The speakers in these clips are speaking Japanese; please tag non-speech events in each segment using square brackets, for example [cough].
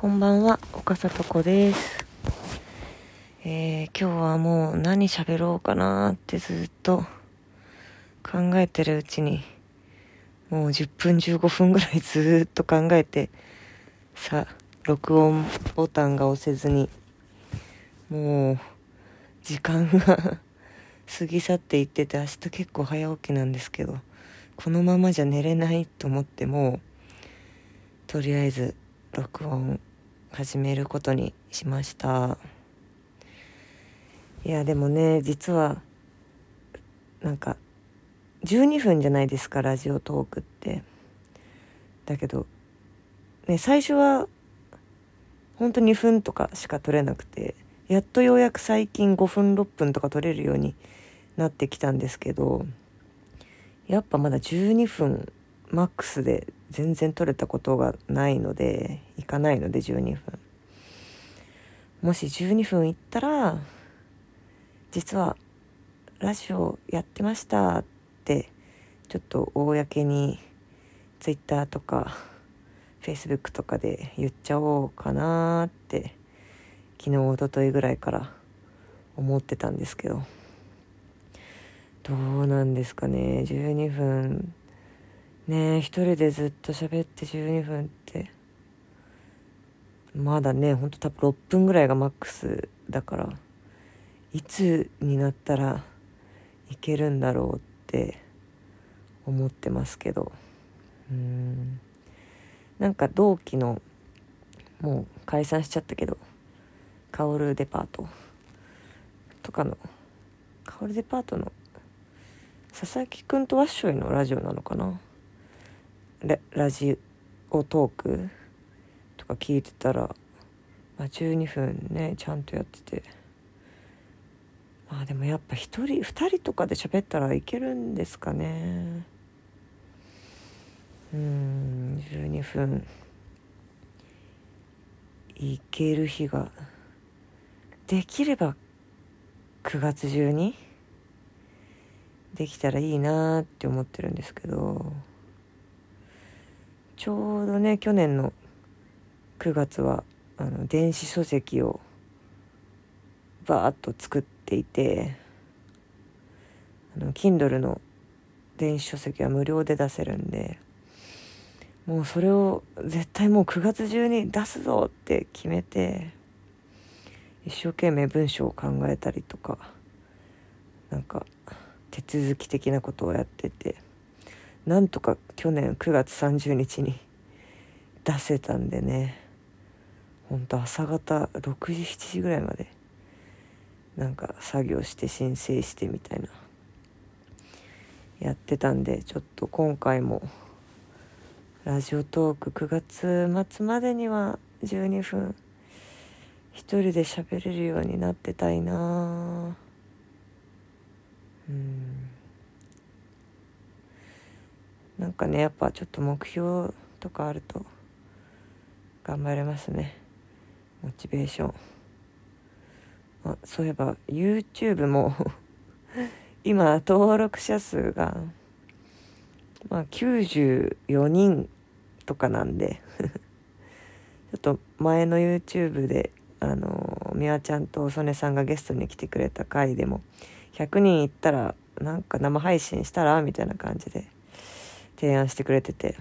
こんばんは、岡里子です。えー、今日はもう何喋ろうかなってずっと考えてるうちに、もう10分15分ぐらいずっと考えて、さ、録音ボタンが押せずに、もう時間が [laughs] 過ぎ去っていってて明日結構早起きなんですけど、このままじゃ寝れないと思ってもう、とりあえず録音始めることにしました。いやでもね実はなんか12分じゃないですかラジオトークって。だけどね最初は本当2分とかしか撮れなくてやっとようやく最近5分6分とか撮れるようになってきたんですけどやっぱまだ12分マックスで全然取れたことがないのでいかないので12分。もし12分いったら実はラジオやってましたってちょっと公に Twitter とか Facebook とかで言っちゃおうかなって昨日おとといぐらいから思ってたんですけど。どうなんですかね。12分ね一人でずっと喋って12分って。まだねほんと多分6分ぐらいがマックスだからいつになったらいけるんだろうって思ってますけど。うん。なんか同期のもう解散しちゃったけどカオルデパートとかのカオルデパートの佐々木くんとワッショイのラジオなのかなララジオトークとか聞いてたら、まあ、12分ねちゃんとやってて。まあでもやっぱ1人2人とかで喋ったらいけるんですかね。うん12分。いける日ができれば9月中にできたらいいなって思ってるんですけど。ちょうどね去年の9月はあの電子書籍をバーッと作っていてあの Kindle の電子書籍は無料で出せるんでもうそれを絶対もう9月中に出すぞって決めて一生懸命文章を考えたりとかなんか手続き的なことをやってて。なんとか去年9月30日に出せたんでね。ほんと朝方6時7時ぐらいまでなんか作業して申請してみたいな。やってたんでちょっと今回もラジオトーク9月末までには12分一人で喋れるようになってたいなうん。なんかねやっぱちょっと目標とかあると頑張れますね。モチベーション。あそういえば YouTube も [laughs] 今登録者数がまあ94人とかなんで [laughs] ちょっと前の YouTube であの美和ちゃんと曽根さんがゲストに来てくれた回でも100人いったらなんか生配信したらみたいな感じで提案してくれてて。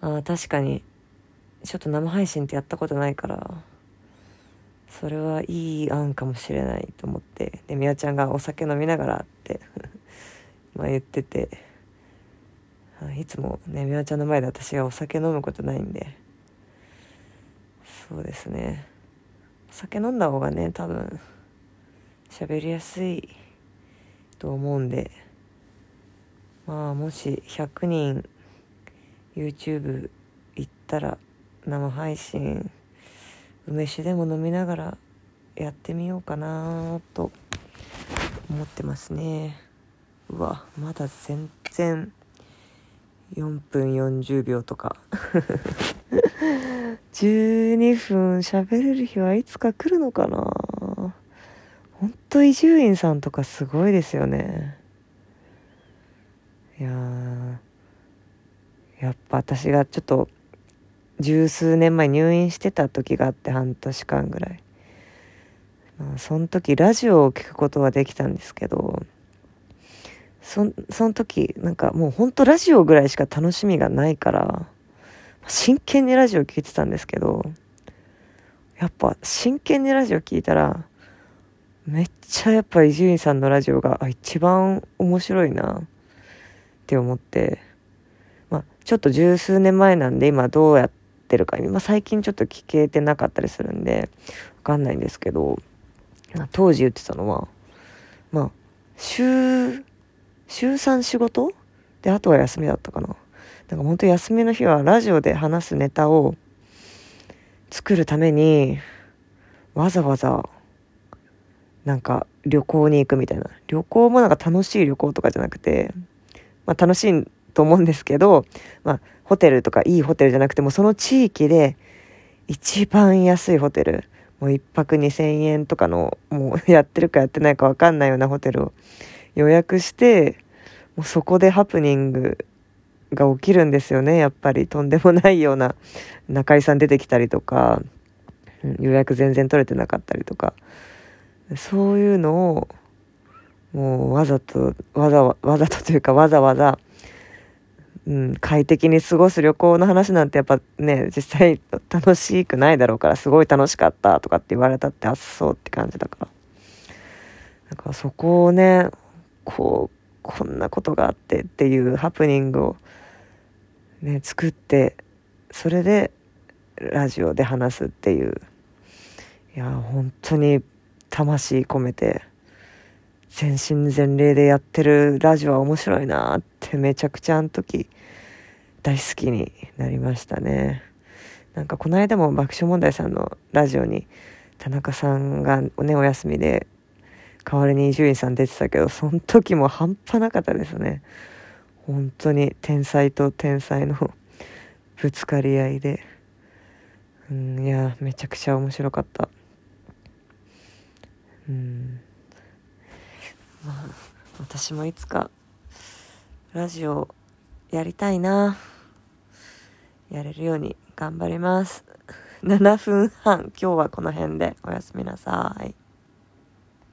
ああ確かに。ちょっと生配信ってやったことないから。それはいい案かもしれないと思って。でみやちゃんがお酒飲みながらって。[laughs] ま言ってて。いつもねみやちゃんの前で私がお酒飲むことないんで。そうですね。お酒飲んだ方がね多分喋りやすいと思うんで。まあもし100人 YouTube 行ったら生配信梅酒でも飲みながらやってみようかなと思ってますね。うわまだ全然4分40秒とか。[laughs] 12分喋れる日はいつか来るのかな。ほんと伊集院さんとかすごいですよね。いややっぱ私がちょっと十数年前入院してた時があって半年間ぐらい、まあ、その時ラジオを聞くことはできたんですけどそその時なんかもうほんとラジオぐらいしか楽しみがないから真剣にラジオ聞いてたんですけどやっぱ真剣にラジオ聞いたらめっちゃやっぱ伊集院さんのラジオが一番面白いな。って思ってまあちょっと十数年前なんで今どうやってるか今最近ちょっと聞けてなかったりするんでわかんないんですけど当時言ってたのはまあ週週3仕事？であとは休みだったかな。なんか本当休みの日はラジオで話すネタを作るためにわざわざなんか旅行に行くみたいな。旅行もなんか楽しい旅行とかじゃなくてまあ楽しいと思うんですけどまあホテルとかいいホテルじゃなくてもその地域で一番安いホテルもう1泊2000円とかのもう [laughs] やってるかやってないか分かんないようなホテルを予約してもうそこでハプニングが起きるんですよねやっぱり。とんでもないような中居さん出てきたりとか予約全然取れてなかったりとか。そういうのをもうわざとわざわざとというかわざわざ、うん、快適に過ごす旅行の話なんてやっぱね実際楽しくないだろうからすごい楽しかったとかって言われたってあっそうって感じだからだからそこをねこうこんなことがあってっていうハプニングをね、作ってそれでラジオで話すっていういや本当に魂込めて全身全霊でやってるラジオは面白いなってめちゃくちゃあの時大好きになりましたね。なんかこの間も爆笑問題さんのラジオに田中さんがねお休みで代わりに伊集院さん出てたけどその時も半端なかったですね。本当に天才と天才のぶつかり合いで、うん、いやめちゃくちゃ面白かった。うん。まあ私もいつかラジオやりたいな。やれるように頑張ります。[laughs] 7分半。今日はこの辺で。おやすみなさい。